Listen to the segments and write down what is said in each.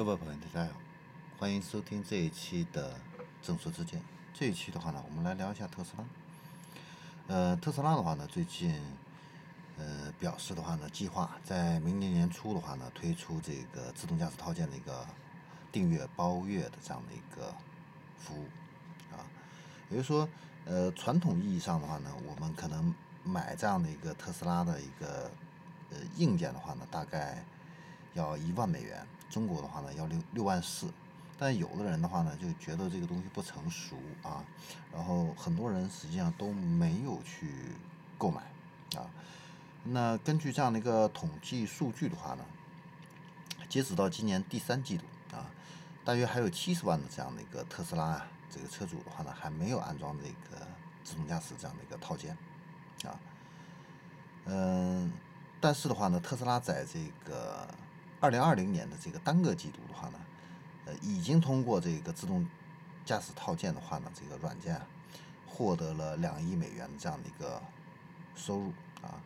各位朋友，大家好，欢迎收听这一期的正说之见。这一期的话呢，我们来聊一下特斯拉。呃，特斯拉的话呢，最近呃表示的话呢，计划在明年年初的话呢，推出这个自动驾驶套件的一个订阅包月的这样的一个服务啊。也就是说，呃，传统意义上的话呢，我们可能买这样的一个特斯拉的一个呃硬件的话呢，大概要一万美元。中国的话呢要六六万四，但有的人的话呢就觉得这个东西不成熟啊，然后很多人实际上都没有去购买啊。那根据这样的一个统计数据的话呢，截止到今年第三季度啊，大约还有七十万的这样的一个特斯拉啊，这个车主的话呢还没有安装这个自动驾驶这样的一个套件啊。嗯，但是的话呢，特斯拉在这个二零二零年的这个单个季度的话呢，呃，已经通过这个自动驾驶套件的话呢，这个软件啊，获得了两亿美元这样的一个收入啊。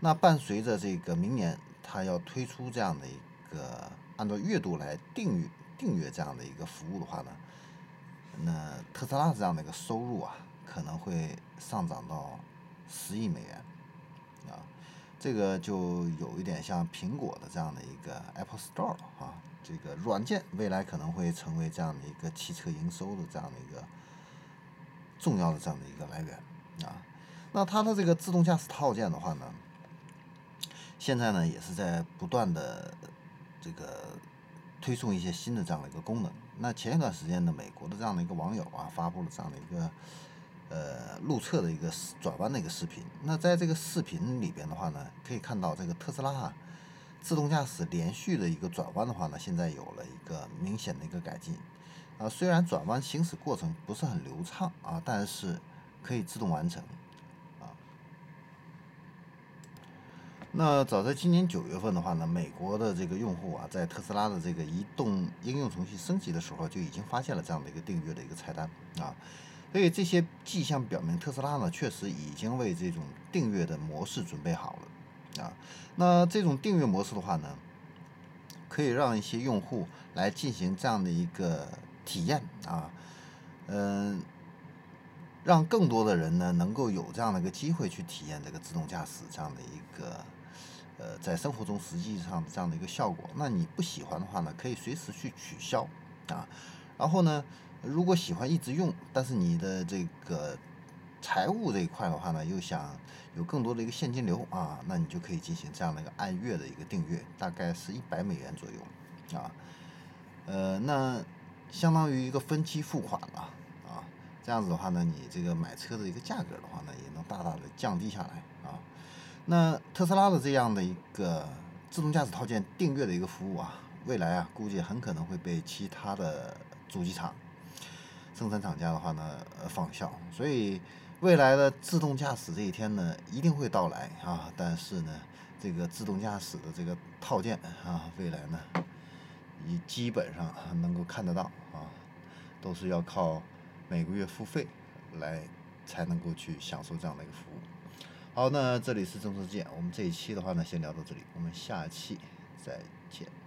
那伴随着这个明年它要推出这样的一个按照月度来订阅订阅这样的一个服务的话呢，那特斯拉这样的一个收入啊，可能会上涨到十亿美元啊。这个就有一点像苹果的这样的一个 Apple Store 啊，这个软件未来可能会成为这样的一个汽车营收的这样的一个重要的这样的一个来源啊。那它的这个自动驾驶套件的话呢，现在呢也是在不断的这个推送一些新的这样的一个功能。那前一段时间呢，美国的这样的一个网友啊，发布了这样的一个。呃，路侧的一个转弯的一个视频。那在这个视频里边的话呢，可以看到这个特斯拉啊，自动驾驶连续的一个转弯的话呢，现在有了一个明显的一个改进。啊，虽然转弯行驶过程不是很流畅啊，但是可以自动完成。啊，那早在今年九月份的话呢，美国的这个用户啊，在特斯拉的这个移动应用程序升级的时候，就已经发现了这样的一个订阅的一个菜单啊。所以这些迹象表明，特斯拉呢确实已经为这种订阅的模式准备好了啊。那这种订阅模式的话呢，可以让一些用户来进行这样的一个体验啊，嗯，让更多的人呢能够有这样的一个机会去体验这个自动驾驶这样的一个呃在生活中实际上这样的一个效果。那你不喜欢的话呢，可以随时去取消啊，然后呢。如果喜欢一直用，但是你的这个财务这一块的话呢，又想有更多的一个现金流啊，那你就可以进行这样的一个按月的一个订阅，大概是一百美元左右啊。呃，那相当于一个分期付款了啊。这样子的话呢，你这个买车的一个价格的话呢，也能大大的降低下来啊。那特斯拉的这样的一个自动驾驶套件订阅的一个服务啊，未来啊，估计很可能会被其他的主机厂。生产厂家的话呢，呃，仿效，所以未来的自动驾驶这一天呢，一定会到来啊。但是呢，这个自动驾驶的这个套件啊，未来呢，你基本上能够看得到啊，都是要靠每个月付费来才能够去享受这样的一个服务。好，那这里是正说见，我们这一期的话呢，先聊到这里，我们下期再见。